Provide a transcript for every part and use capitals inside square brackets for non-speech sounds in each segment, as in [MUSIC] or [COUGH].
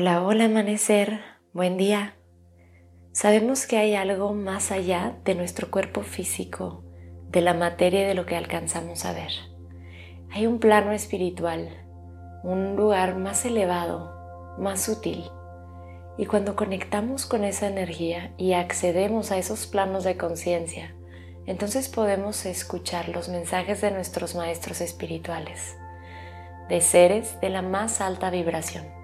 Hola, hola amanecer, buen día. Sabemos que hay algo más allá de nuestro cuerpo físico, de la materia y de lo que alcanzamos a ver. Hay un plano espiritual, un lugar más elevado, más sutil. Y cuando conectamos con esa energía y accedemos a esos planos de conciencia, entonces podemos escuchar los mensajes de nuestros maestros espirituales, de seres de la más alta vibración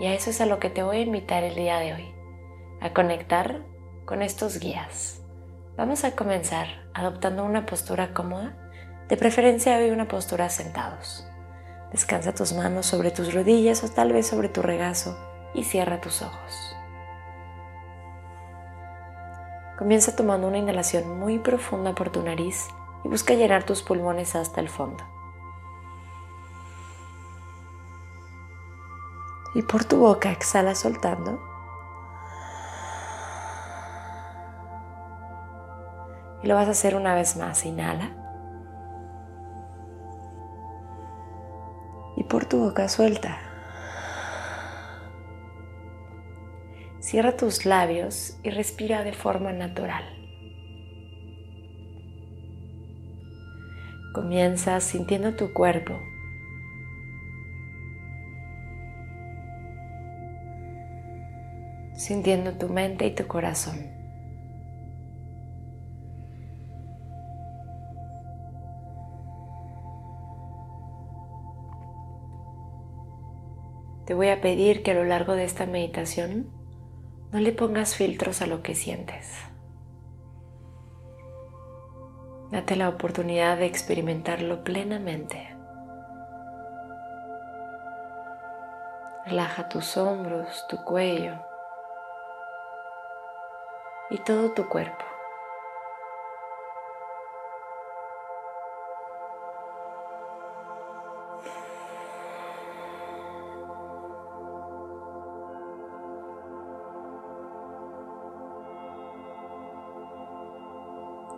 y a eso es a lo que te voy a invitar el día de hoy, a conectar con estos guías. Vamos a comenzar adoptando una postura cómoda, de preferencia hoy una postura sentados. Descansa tus manos sobre tus rodillas o tal vez sobre tu regazo y cierra tus ojos. Comienza tomando una inhalación muy profunda por tu nariz y busca llenar tus pulmones hasta el fondo. Y por tu boca exhala soltando. Y lo vas a hacer una vez más. Inhala. Y por tu boca suelta. Cierra tus labios y respira de forma natural. Comienza sintiendo tu cuerpo sintiendo tu mente y tu corazón. Te voy a pedir que a lo largo de esta meditación no le pongas filtros a lo que sientes. Date la oportunidad de experimentarlo plenamente. Relaja tus hombros, tu cuello, y todo tu cuerpo.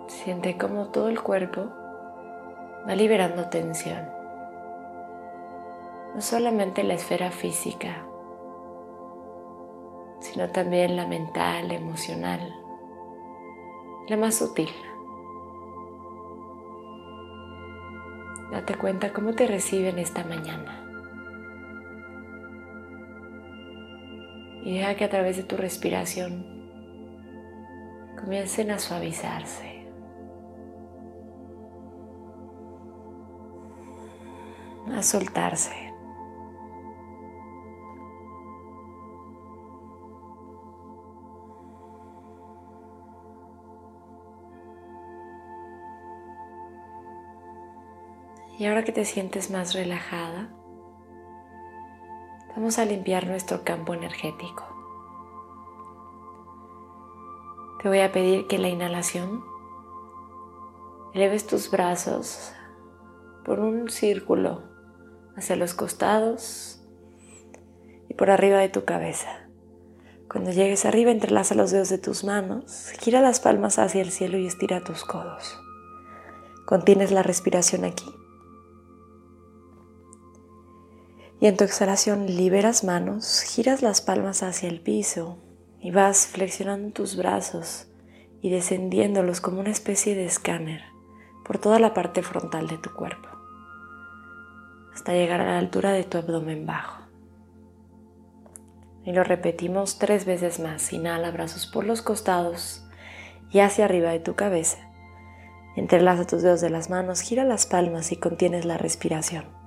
Siente como todo el cuerpo va liberando tensión. No solamente la esfera física, sino también la mental, emocional la más sutil. Date cuenta cómo te reciben esta mañana. Y deja que a través de tu respiración comiencen a suavizarse. A soltarse. Y ahora que te sientes más relajada, vamos a limpiar nuestro campo energético. Te voy a pedir que la inhalación eleves tus brazos por un círculo hacia los costados y por arriba de tu cabeza. Cuando llegues arriba, entrelaza los dedos de tus manos, gira las palmas hacia el cielo y estira tus codos. Contienes la respiración aquí. Y en tu exhalación liberas manos, giras las palmas hacia el piso y vas flexionando tus brazos y descendiéndolos como una especie de escáner por toda la parte frontal de tu cuerpo, hasta llegar a la altura de tu abdomen bajo. Y lo repetimos tres veces más. Inhala brazos por los costados y hacia arriba de tu cabeza. Entrelaza tus dedos de las manos, gira las palmas y contienes la respiración.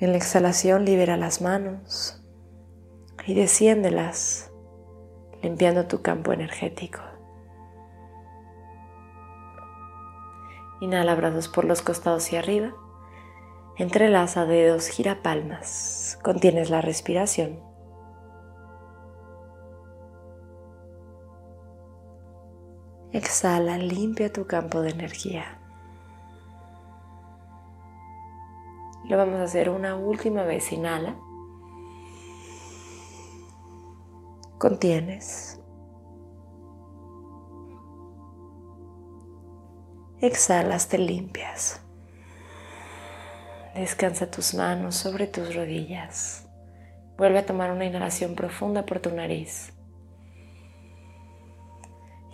En la exhalación libera las manos y desciéndelas, limpiando tu campo energético. Inhala brazos por los costados y arriba. Entrelaza dedos, gira palmas. Contienes la respiración. Exhala, limpia tu campo de energía. Lo vamos a hacer una última vez. Inhala. Contienes. Exhalas, te limpias. Descansa tus manos sobre tus rodillas. Vuelve a tomar una inhalación profunda por tu nariz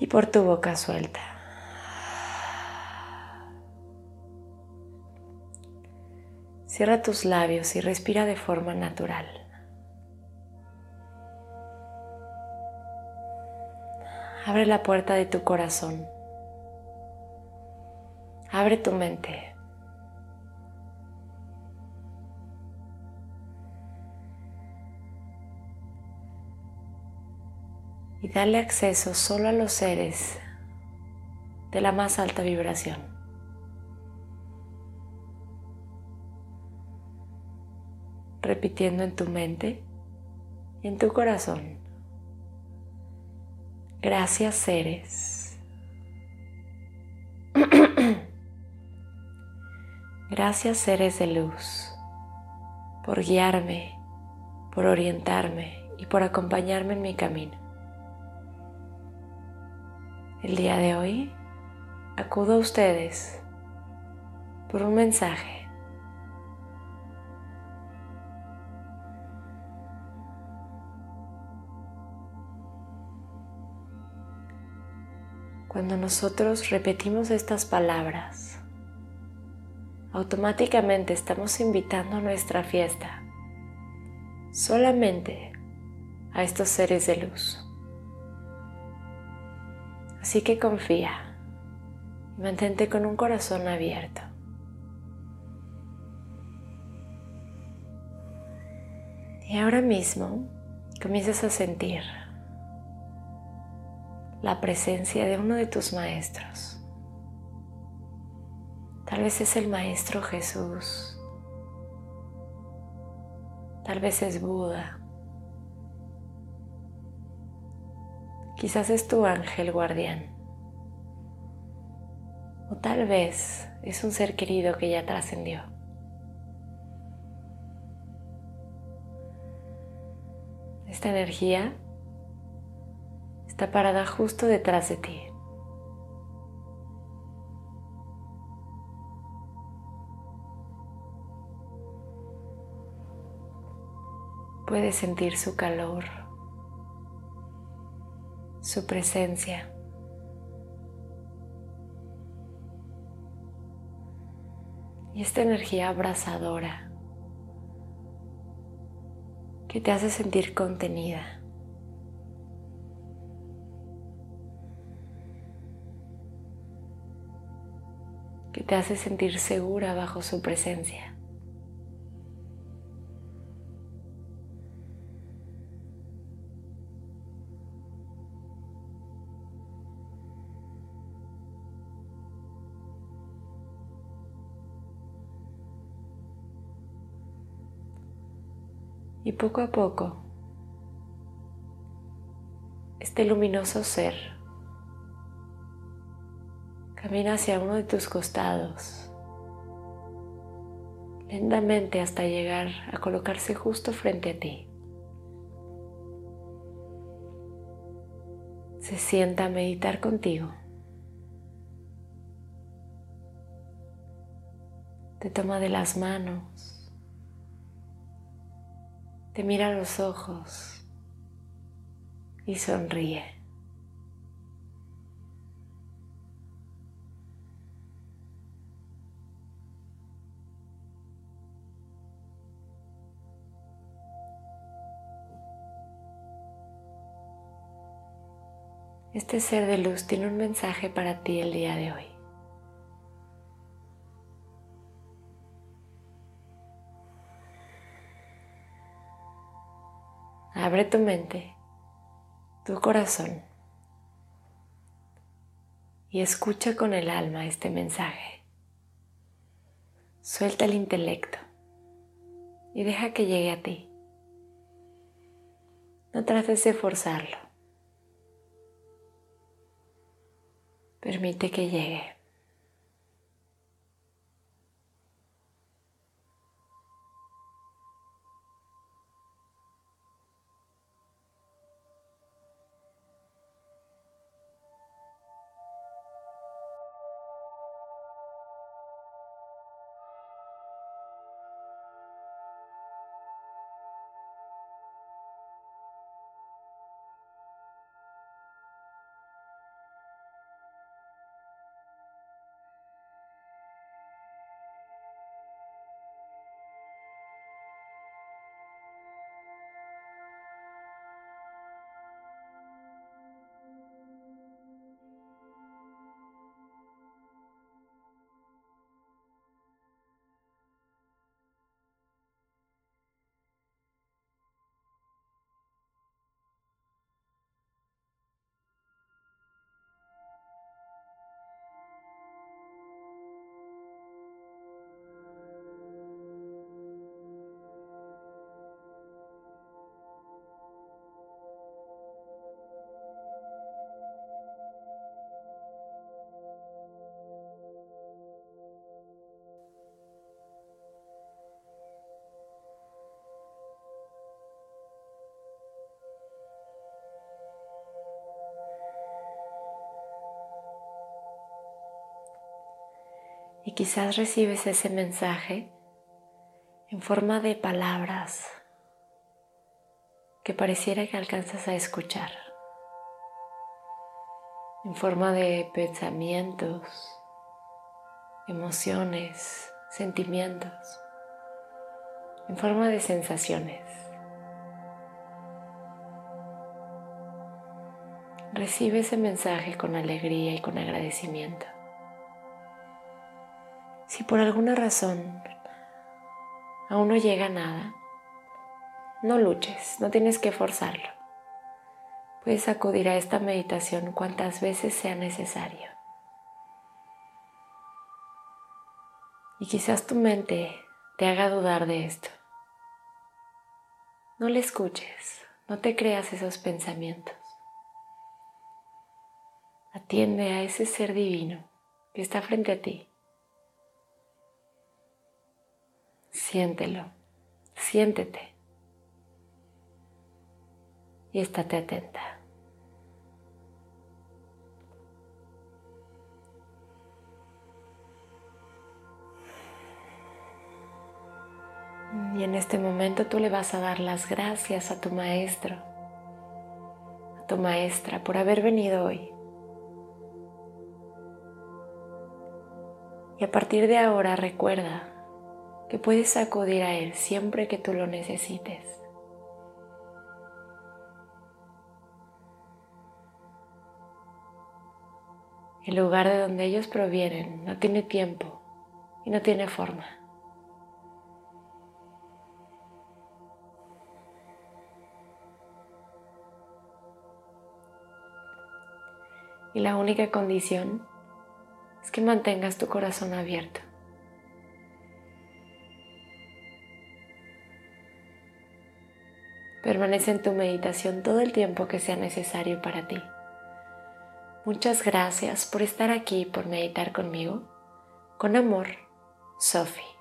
y por tu boca suelta. Cierra tus labios y respira de forma natural. Abre la puerta de tu corazón. Abre tu mente. y dale acceso solo a los seres de la más alta vibración. Repitiendo en tu mente y en tu corazón. Gracias seres. [CLEARS THROAT] Gracias seres de luz por guiarme, por orientarme y por acompañarme en mi camino. El día de hoy acudo a ustedes por un mensaje. Cuando nosotros repetimos estas palabras, automáticamente estamos invitando a nuestra fiesta solamente a estos seres de luz. Así que confía y mantente con un corazón abierto. Y ahora mismo comienzas a sentir la presencia de uno de tus maestros. Tal vez es el Maestro Jesús. Tal vez es Buda. Quizás es tu ángel guardián. O tal vez es un ser querido que ya trascendió. Esta energía está parada justo detrás de ti. Puedes sentir su calor su presencia. Y esta energía abrazadora que te hace sentir contenida. Te hace sentir segura bajo su presencia. Y poco a poco, este luminoso ser camina hacia uno de tus costados, lentamente hasta llegar a colocarse justo frente a ti. Se sienta a meditar contigo. Te toma de las manos te mira a los ojos y sonríe. Este ser de luz tiene un mensaje para ti el día de hoy. Abre tu mente, tu corazón y escucha con el alma este mensaje. Suelta el intelecto y deja que llegue a ti. No trates de forzarlo. Permite que llegue. Y quizás recibes ese mensaje en forma de palabras que pareciera que alcanzas a escuchar, en forma de pensamientos, emociones, sentimientos, en forma de sensaciones. Recibe ese mensaje con alegría y con agradecimiento. Si por alguna razón aún no llega nada, no luches, no tienes que forzarlo. Puedes acudir a esta meditación cuantas veces sea necesario. Y quizás tu mente te haga dudar de esto. No le escuches, no te creas esos pensamientos. Atiende a ese ser divino que está frente a ti Siéntelo, siéntete y estate atenta. Y en este momento tú le vas a dar las gracias a tu maestro, a tu maestra por haber venido hoy. Y a partir de ahora recuerda que puedes acudir a Él siempre que tú lo necesites. El lugar de donde ellos provienen no tiene tiempo y no tiene forma. Y la única condición es que mantengas tu corazón abierto. Permanece en tu meditación todo el tiempo que sea necesario para ti. Muchas gracias por estar aquí por meditar conmigo. Con amor, Sophie.